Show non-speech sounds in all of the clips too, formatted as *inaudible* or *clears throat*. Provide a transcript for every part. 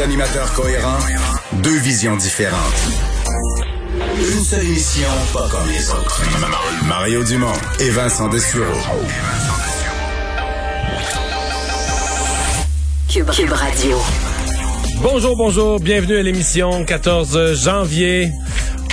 Deux, animateurs cohérents, deux visions différentes. Une seule émission, pas comme les autres. Mario Dumont et Vincent Dessureau. Cube, Cube Radio. Bonjour, bonjour, bienvenue à l'émission 14 janvier.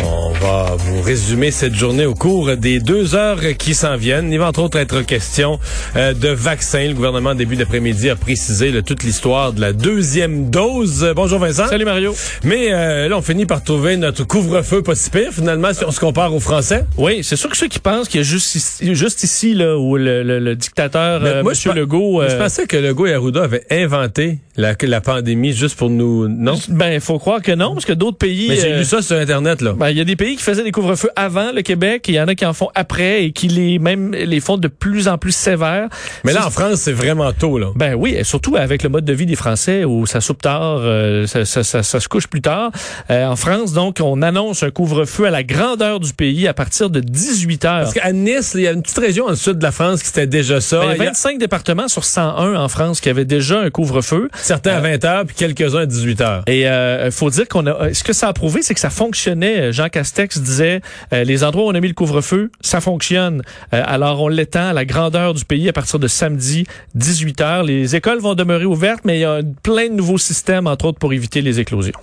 On va vous résumer cette journée au cours des deux heures qui s'en viennent. Il va entre autres être question euh, de vaccins. Le gouvernement, début d'après-midi, a précisé là, toute l'histoire de la deuxième dose. Bonjour Vincent. Salut Mario. Mais euh, là, on finit par trouver notre couvre-feu pas si pire, finalement, si on se compare aux Français. Oui, c'est sûr que ceux qui pensent qu'il y a juste ici, juste ici là, où le, le, le dictateur euh, moi, Monsieur je, Legault... je euh, pensais que Legault et Arruda avaient inventé la, la pandémie juste pour nous... Non? Ben, il faut croire que non, parce que d'autres pays... Mais j'ai euh, lu ça sur Internet, là. ben, il y a des pays qui faisaient des couvre-feux avant le Québec, et il y en a qui en font après et qui les même les font de plus en plus sévères. Mais là, en France, c'est vraiment tôt, là. Ben oui, et surtout avec le mode de vie des Français où ça soupe tard, euh, ça, ça, ça- ça se couche plus tard. Euh, en France, donc, on annonce un couvre-feu à la grandeur du pays à partir de 18 heures. Parce qu'à Nice, il y a une petite région en sud de la France qui c'était déjà ça. Ben, il y Il a a 25 départements sur 101 en France qui avaient déjà un couvre-feu. certains à 20 heures, puis quelques-uns à 18 heures. Et euh, faut dire qu'on a. Ce que ça a prouvé, c'est que ça fonctionnait. Jean Castex disait euh, les endroits où on a mis le couvre-feu, ça fonctionne. Euh, alors on l'étend à la grandeur du pays à partir de samedi 18 h Les écoles vont demeurer ouvertes, mais il y a plein de nouveaux systèmes, entre autres pour éviter les éclosions.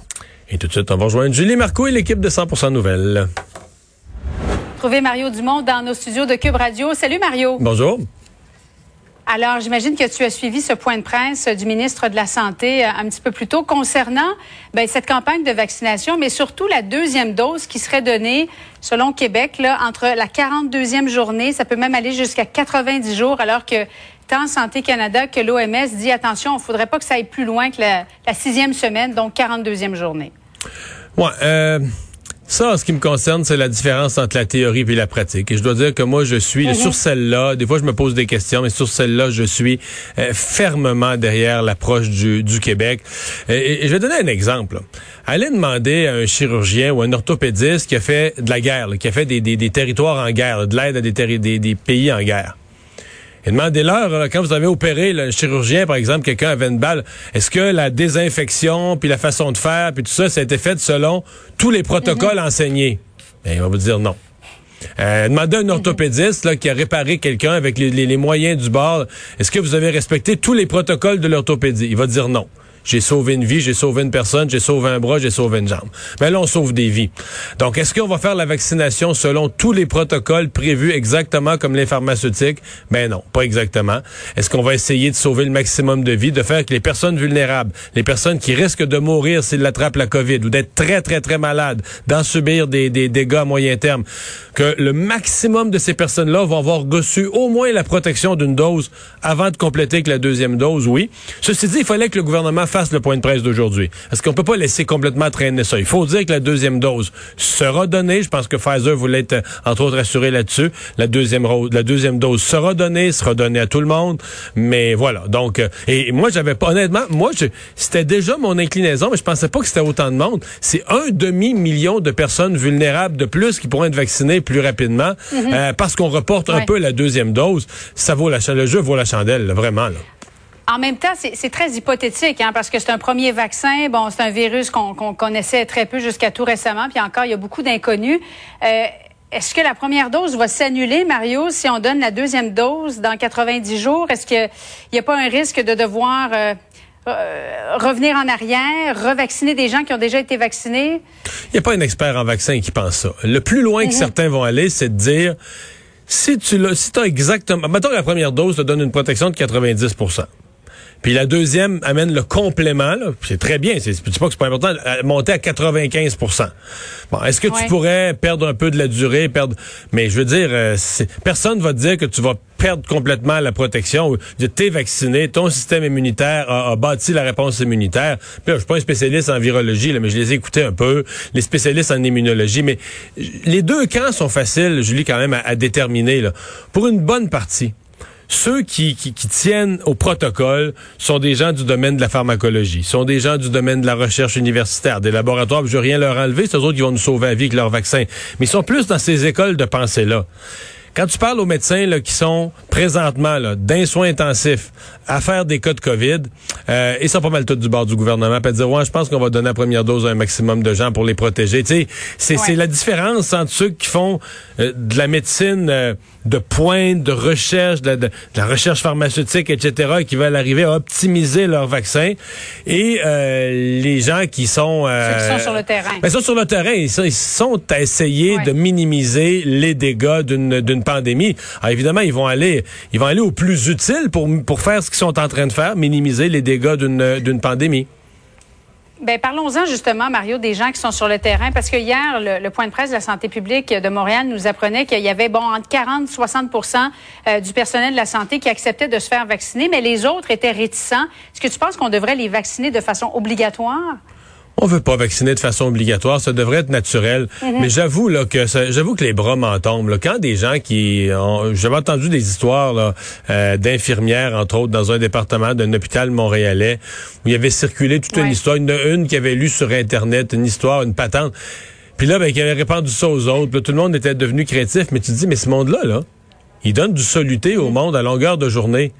Et tout de suite, on va rejoindre Julie Marco et l'équipe de 100% Nouvelles. Trouver Mario Dumont dans nos studios de Cube Radio. Salut Mario. Bonjour. Alors, j'imagine que tu as suivi ce point de presse du ministre de la Santé euh, un petit peu plus tôt concernant ben, cette campagne de vaccination, mais surtout la deuxième dose qui serait donnée, selon Québec, là, entre la 42e journée, ça peut même aller jusqu'à 90 jours, alors que tant Santé Canada que l'OMS dit attention, il ne faudrait pas que ça aille plus loin que la, la sixième semaine, donc 42e journée. Ouais, euh, ça, en ce qui me concerne, c'est la différence entre la théorie et la pratique. Et je dois dire que moi, je suis sur celle-là. Des fois, je me pose des questions, mais sur celle-là, je suis euh, fermement derrière l'approche du, du Québec. Et, et je vais donner un exemple. là. Allez demander à un chirurgien ou un orthopédiste qui a fait de la guerre, là, qui a fait des, des, des territoires en guerre, là, de l'aide à des, des pays en guerre. Et demandez-leur, quand vous avez opéré un chirurgien, par exemple, quelqu'un avait une balle, est-ce que la désinfection, puis la façon de faire, puis tout ça, ça a été fait selon tous les protocoles enseignés? Ben, il va vous dire non. Euh, demandez à un orthopédiste là, qui a réparé quelqu'un avec les, les- les moyens du bord, est-ce que vous avez respecté tous les protocoles de l'orthopédie? Il va dire non. J'ai sauvé une vie, j'ai sauvé une personne, j'ai sauvé un bras, j'ai sauvé une jambe. Mais là, on sauve des vies. Donc, est-ce qu'on va faire la vaccination selon tous les protocoles prévus exactement comme les pharmaceutiques? Ben non, pas exactement. Est-ce qu'on va essayer de sauver le maximum de vies, de faire que les personnes vulnérables, les personnes qui risquent de mourir s'ils attrapent la COVID ou d'être très, très, très malades, d'en subir des, des dégâts à moyen terme, que le maximum de ces personnes-là vont avoir reçu au moins la protection d'une dose avant de compléter avec la deuxième dose, oui. Ceci dit, il fallait que le gouvernement fasse le point de presse d'aujourd'hui. Parce qu'on peut pas laisser complètement traîner ça? Il faut dire que la deuxième dose sera donnée. Je pense que Pfizer voulait être, entre autres, assuré là-dessus. La deuxième, la deuxième dose sera donnée, sera donnée à tout le monde. Mais voilà. Donc, euh, et moi, j'avais pas, honnêtement, moi, je- c'était déjà mon inclinaison, mais je pensais pas que c'était autant de monde. C'est un demi-million de personnes vulnérables de plus qui pourront être vaccinées plus rapidement euh, parce qu'on reporte un peu la deuxième dose. Ça vaut la, le jeu vaut la chandelle, là, vraiment, là. En même temps, c'est très hypothétique, hein, parce que c'est un premier vaccin. Bon, c'est un virus qu'on connaissait très peu jusqu'à tout récemment, puis encore, il y a beaucoup d'inconnus. Euh, Est-ce que la première dose va s'annuler, Mario, si on donne la deuxième dose dans 90 jours? Est-ce qu'il n'y a pas un risque de devoir euh, euh, revenir en arrière, revacciner des gens qui ont déjà été vaccinés? Il n'y a pas un expert en vaccin qui pense ça. Le plus loin que certains vont aller, c'est de dire si tu l'as, si as exactement, mettons que la première dose te donne une protection de 90 Puis la deuxième amène le complément, c'est très bien, c'est, pas que c'est pas important, à monter à 95% Bon, est-ce que tu pourrais perdre un peu de la durée, perdre... Mais je veux dire, euh, personne va te dire que tu vas perdre complètement la protection. Tu es vacciné, ton système immunitaire a, a bâti la réponse immunitaire. Puis là, je suis pas un spécialiste en virologie, là, mais je les ai écoutés un peu, les spécialistes en immunologie. Mais les deux camps sont faciles, Julie, quand même, à, à déterminer. Là. Pour une bonne partie, ceux qui, qui, qui tiennent au protocole sont des gens du domaine de la pharmacologie, sont des gens du domaine de la recherche universitaire, des laboratoires. Je veux rien leur enlever, c'est eux autres qui vont nous sauver la vie avec leur vaccin. Mais ils sont plus dans ces écoles de pensée-là. Quand tu parles aux médecins là, qui sont présentement là, d'un soin intensif à faire des cas de COVID, euh, et ça pas mal tout du bord du gouvernement, à dire ouais, je pense qu'on va donner la première dose à un maximum de gens pour les protéger. Tu sais, c'est Ouais. la différence entre ceux qui font euh, de la médecine euh, de pointe, de recherche, de, de- de la recherche pharmaceutique, etc., et qui veulent arriver à optimiser leur vaccin, et euh, les gens qui sont... euh, Ceux qui sont sur le terrain. ben, ils sont sur le terrain. Ils sont, ils sont à essayer Ouais. de minimiser les dégâts d'une pandémie. Alors, évidemment, ils vont aller ils vont aller au plus utile pour, pour faire ce qu'ils sont en train de faire, minimiser les dégâts d'une pandémie. Ben, parlons-en justement, Mario, des gens qui sont sur le terrain, parce que hier, le, point de presse de la santé publique de Montréal nous apprenait qu'il y avait bon entre 40 et 60% euh, du personnel de la santé qui acceptait de se faire vacciner, mais les autres étaient réticents. Est-ce que tu penses qu'on devrait les vacciner de façon obligatoire? On veut pas vacciner de façon obligatoire, ça devrait être naturel. Mais j'avoue là que j'avoue que les bras m'en tombent. là. Quand des gens qui ont, j'avais entendu des histoires euh, d'infirmières entre autres dans un département d'un hôpital montréalais où il y avait circulé toute une histoire, une, une qui avait lu sur internet une histoire, une patente. Puis là, ben, qui avait répandu ça aux autres. Puis là, tout le monde était devenu créatif. Mais tu te dis, mais ce monde-là, là, il donne du soluté au monde à longueur de journée.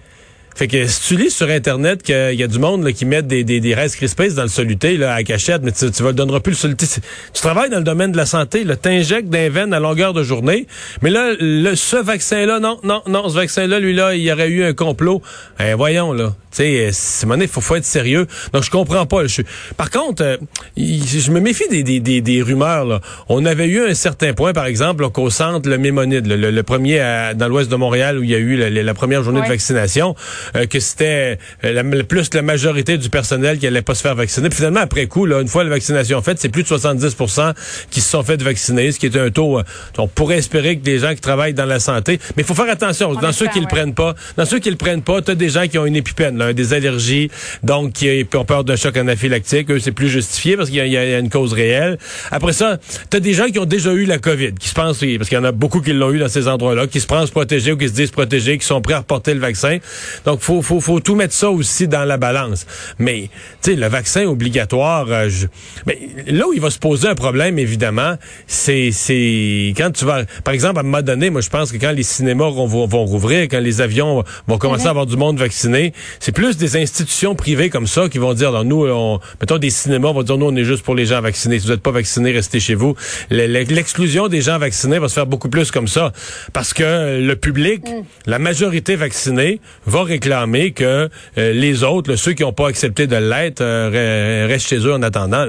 Fait que si tu lis sur Internet qu'il y a du monde là, qui met des, des, des restes crispés dans le soluté là, à cachette, mais tu, tu ne donneras plus le soluté. Tu travailles dans le domaine de la santé, tu injectes des veines à longueur de journée, mais là, le, ce vaccin-là, non, non, non, ce vaccin-là, lui-là, il y aurait eu un complot. Ben, voyons, là. Tu sais, c'est il faut, faut être sérieux. Donc, je comprends pas. Je Par contre, euh, je me méfie des, des, des, des rumeurs. Là. On avait eu un certain point, par exemple, là, qu'au centre, le Mémonide, le, le- le premier à- dans l'ouest de Montréal, où il y a eu la, la première journée Ouais. de vaccination, euh, que c'était euh, la- le- plus la majorité du personnel qui allait pas se faire vacciner. Puis finalement, après coup, là, une fois la vaccination faite, c'est plus de 70% qui se sont fait vacciner, ce qui est un taux... euh, on pourrait espérer que des gens qui travaillent dans la santé... Mais il faut faire attention. dans ceux qui le ouais. prennent pas, dans ceux qui le prennent pas, t'as des gens qui ont une épipène, là, des allergies, donc qui ont peur d'un choc anaphylactique. Eux, c'est plus justifié parce qu'il y, a- il y a une cause réelle. Après ça, t'as des gens qui ont déjà eu la COVID, qui se pensent, parce qu'il y en a beaucoup qui l'ont eu dans ces endroits-là, qui se pensent protégés ou qui se disent protégés, qui sont prêts à reporter le vaccin. Donc, faut, faut, faut tout mettre ça aussi dans la balance. Mais, tu sais, le vaccin obligatoire, euh, je- mais là où il va se poser un problème, évidemment, c'est, c'est quand tu vas, par exemple, à un moment donné, moi, je pense que quand les cinémas vont, vont, vont rouvrir, quand les avions vont commencer à avoir du monde vacciné, c'est plus des institutions privées comme ça qui vont dire, alors nous, on, mettons des cinémas, on va dire, nous, on est juste pour les gens vaccinés. Si vous n'êtes pas vaccinés, restez chez vous. Le- le- L'exclusion des gens vaccinés va se faire beaucoup plus comme ça. Parce que le public, la majorité vaccinée, va réclamer que euh, les autres, ceux qui n'ont pas accepté de l'être, euh, re- restent chez eux en attendant.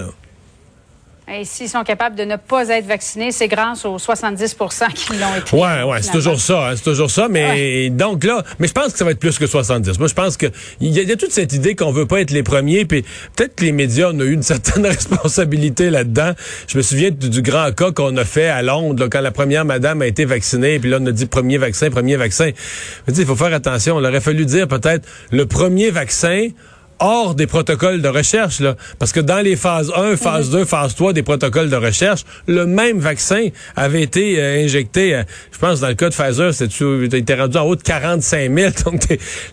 Et s'ils sont capables de ne pas être vaccinés, c'est grâce aux 70% qui l'ont été. Ouais, ouais, c'est toujours ça, hein, c'est toujours ça. Mais donc là, mais je pense que ça va être plus que 70. Moi, je pense que il y, a- il y a toute cette idée qu'on veut pas être les premiers, puis peut-être que les médias on a eu une certaine *laughs* responsabilité là-dedans. Je me souviens du, du grand cas qu'on a fait à Londres, là, quand la première madame a été vaccinée, puis là on a dit premier vaccin, premier vaccin. Je dis, il faut faire attention. Il aurait fallu dire peut-être le premier vaccin hors des protocoles de recherche, là. Parce que dans les phases 1, phase 2, phase 3 des protocoles de recherche, le même vaccin avait été euh, injecté, euh, je pense, dans le cas de Pfizer, c'est était rendu en haut de 45 000. *laughs* Donc,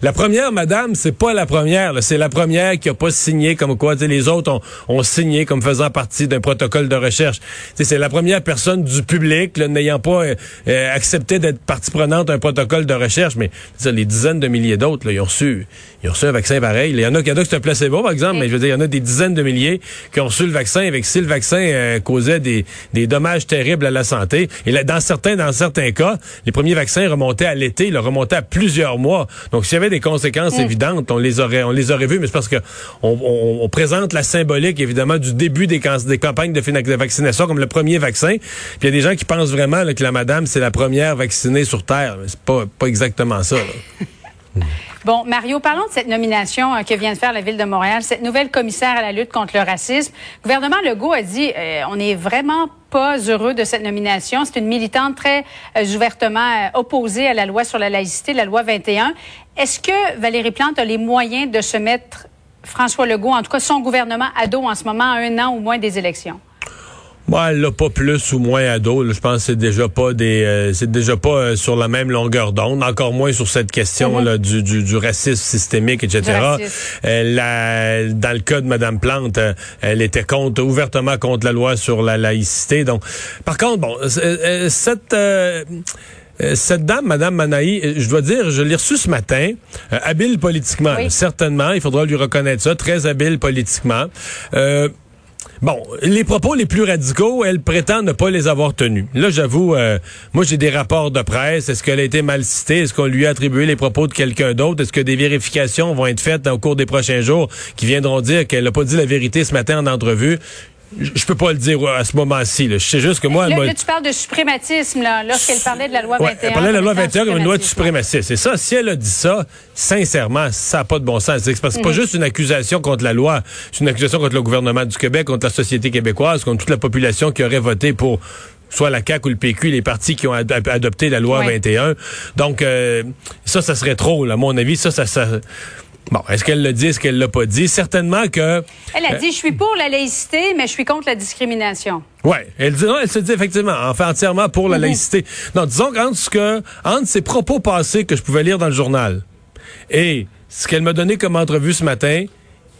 la première, madame, c'est pas la première. C'est la première qui a pas signé comme quoi, les autres ont, ont signé comme faisant partie d'un protocole de recherche. C'est la première personne du public, n'ayant pas euh, euh, accepté d'être partie prenante d'un protocole de recherche, mais les dizaines de milliers d'autres, ils ont reçu, ils ont reçu un vaccin pareil. Il y en a, il a que c'est un placebo, par exemple, mais je veux dire, il y en a des dizaines de milliers qui ont reçu le vaccin avec si le vaccin euh, causait des, des dommages terribles à la santé. Et là, dans certains, dans certains cas, les premiers vaccins remontaient à l'été, ils remontaient à plusieurs mois. Donc, s'il y avait des conséquences évidentes, on les aurait, on les aurait vues, mais c'est parce que on, on- on présente la symbolique, évidemment, du début des, des campagnes de, de vaccination comme le premier vaccin. Puis il y a des gens qui pensent vraiment là, que la madame, c'est la première vaccinée sur Terre. Mais C'est pas, pas exactement ça. là. *laughs* Bon, Mario, parlons de cette nomination euh, que vient de faire la Ville de Montréal, cette nouvelle commissaire à la lutte contre le racisme. Le gouvernement Legault a dit, euh, on n'est vraiment pas heureux de cette nomination. C'est une militante très euh, ouvertement opposée à la loi sur la laïcité, la loi 21. Est-ce que Valérie Plante a les moyens de se mettre François Legault, en tout cas son gouvernement, à dos en ce moment, à un an ou moins des élections? Moi, elle l'a pas plus ou moins à dos. là. Je pense que c'est déjà pas des, euh, c'est déjà pas euh, sur la même longueur d'onde. Encore moins sur cette question là du, du, du racisme systémique, etc. Du racisme. Elle a- dans le cas de Madame Plante, euh, elle était contre ouvertement contre la loi sur la laïcité. Donc, par contre, bon, euh, euh, cette euh, euh, cette dame, Madame Manaï, euh, je dois dire, je l'ai reçue ce matin, euh, habile politiquement, Oui. certainement, il faudra lui reconnaître ça, très habile politiquement. Euh, Bon, les propos les plus radicaux, elle prétend ne pas les avoir tenus. Là, j'avoue, euh, moi j'ai des rapports de presse. Est-ce qu'elle a été mal citée? Est-ce qu'on lui a attribué les propos de quelqu'un d'autre? Est-ce que des vérifications vont être faites au cours des prochains jours qui viendront dire qu'elle n'a pas dit la vérité ce matin en entrevue? Je peux pas le dire à ce moment-ci. Je sais juste que moi... elle Là, m'a- là, tu parles de suprématisme, là, lorsqu'elle parlait de la loi 21. Ouais, elle parlait de la loi comme étant 21 comme une loi de suprématisme. C'est ça. Si elle a dit ça, sincèrement, ça n'a pas de bon sens. C'est parce que c'est pas juste une accusation contre la loi. C'est une accusation contre le gouvernement du Québec, contre la société québécoise, contre toute la population qui aurait voté pour soit la CAQ ou le PQ, les partis qui ont ad- adopté la loi Ouais. 21. Donc, euh, ça, ça serait trop, là, à mon avis. Ça, ça... ça... Bon, est-ce qu'elle le dit, est-ce qu'elle l'a pas dit? Certainement que... Elle a dit, je suis pour la laïcité, mais je suis contre la discrimination. Ouais, elle dit non, elle se dit effectivement, enfin entièrement pour la laïcité. Non, disons qu'entre ce que entre ses propos passés que je pouvais lire dans le journal et ce qu'elle m'a donné comme entrevue ce matin,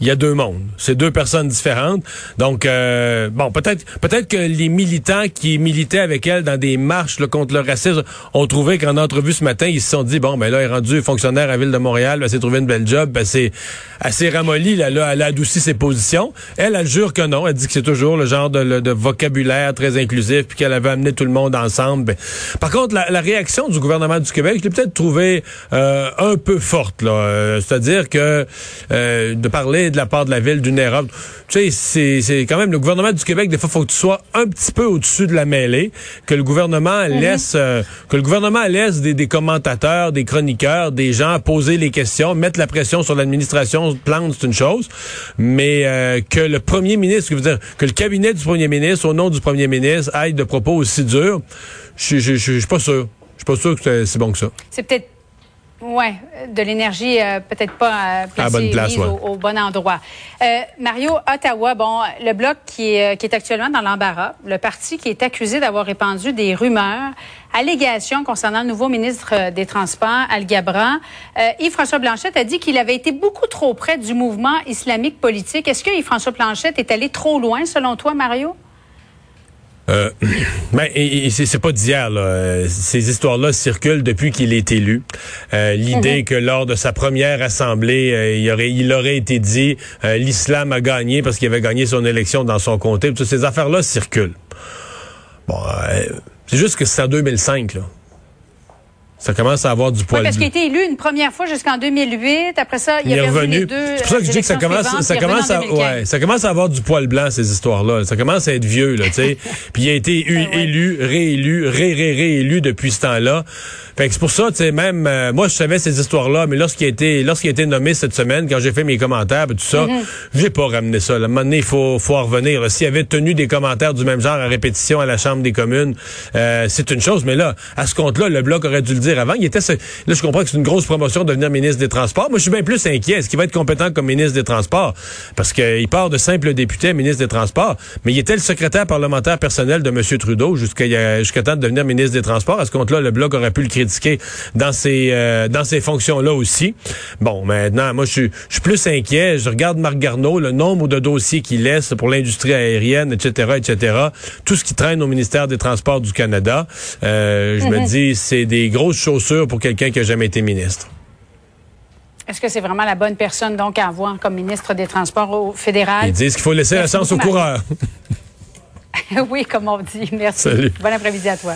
il y a deux mondes. C'est deux personnes différentes. Donc, euh, bon, peut-être peut-être que les militants qui militaient avec elle dans des marches là, contre le racisme ont trouvé qu'en entrevue ce matin, ils se sont dit, bon, ben là, elle est rendue fonctionnaire à la Ville de Montréal, elle s'est trouvé une belle job, ben c'est assez ramolli, là, là, elle a adouci ses positions. Elle, elle jure que non. Elle dit que c'est toujours le genre de, de vocabulaire très inclusif, puis qu'elle avait amené tout le monde ensemble. Ben, par contre, la, la réaction du gouvernement du Québec, je l'ai peut-être trouvée euh, un peu forte. là. Euh, C'est-à-dire que euh, de parler de la part de la ville d'une erreur, tu sais, c'est- c'est quand même le gouvernement du Québec. Des fois, faut que tu sois un petit peu au-dessus de la mêlée, que le gouvernement laisse, euh, que le gouvernement laisse des, des commentateurs, des chroniqueurs, des gens poser les questions, mettre la pression sur l'administration plante, c'est une chose, mais euh, que le premier ministre, que, veut dire, que le cabinet du premier ministre, au nom du premier ministre, aille de propos aussi durs, je suis pas sûr. Je suis pas sûr que c'est- c'est bon que ça. C'est peut-être, ouais, de l'énergie euh, peut-être pas euh, placée, À la bonne place, mise ouais. au, au bon endroit. Euh, Mario, Ottawa, bon, le bloc qui est, qui est actuellement dans l'embarras, le parti qui est accusé d'avoir répandu des rumeurs, allégations concernant le nouveau ministre euh, des Transports, Al Gabran. Euh, Yves-François Blanchette a dit qu'il avait été beaucoup trop près du mouvement islamique politique. Est-ce que Yves-François Blanchette est allé trop loin, selon toi, Mario? Euh, *clears throat* ben, et, et c'est pas d'hier. là. Euh, Ces histoires-là circulent depuis qu'il est élu. Euh, L'idée que lors de sa première assemblée, euh, il, aurait, il aurait été dit euh, l'islam a gagné parce qu'il avait gagné son élection dans son comté. Toutes ces affaires-là circulent. Bon, c'est juste que c'est en 2005. Là. Ça commence à avoir du Oui, poil parce qu'il a été élu une première fois jusqu'un 2008. Après ça, il, Il est revenu. C'est pour ça que je dis que ça commence, ça commence à, en 2015. ouais, ça commence à avoir du poil blanc ces histoires-là. Ça commence à être vieux, là, tu sais. *laughs* Puis il a été Ben ouais. élu, réélu, ré, ré, réélu depuis ce temps-là. Fait que c'est pour ça, tu sais, même euh, moi je savais ces histoires-là, mais lorsqu'il a été, lorsqu'il a été nommé cette semaine, quand j'ai fait mes commentaires, puis tout ça, Mm-hmm. j'ai pas ramené ça. Là. À un moment donné, il faut, faut en revenir. S'il avait tenu des commentaires du même genre à répétition à la Chambre des communes, euh, c'est une chose. Mais là, à ce compte-là, le bloc aurait dû le dire avant. Il était, ce- là, je comprends que c'est une grosse promotion de devenir ministre des Transports. Moi, je suis bien plus inquiet. Est-ce qu'il va être compétent comme ministre des Transports? Parce qu'il part de simple député à ministre des Transports. Mais il était le secrétaire parlementaire personnel de M. Trudeau jusqu'à temps de devenir ministre des Transports. À ce compte-là, le bloc aurait pu le critiquer dans ses, euh, dans ces fonctions-là aussi. Bon, maintenant, moi, je suis, je suis plus inquiet. Je regarde Marc Garneau, le nombre de dossiers qu'il laisse pour l'industrie aérienne, etc., etc. Tout ce qui traîne au ministère des Transports du Canada. Euh, je me dis, c'est des grosses chaussures pour quelqu'un qui a jamais été ministre. Est-ce que c'est vraiment la bonne personne donc à avoir comme ministre des Transports au fédéral? Ils disent qu'il faut laisser la Merci chance aux coureurs. *laughs* oui, comme on dit. Merci. Salut. Bon après-midi à toi.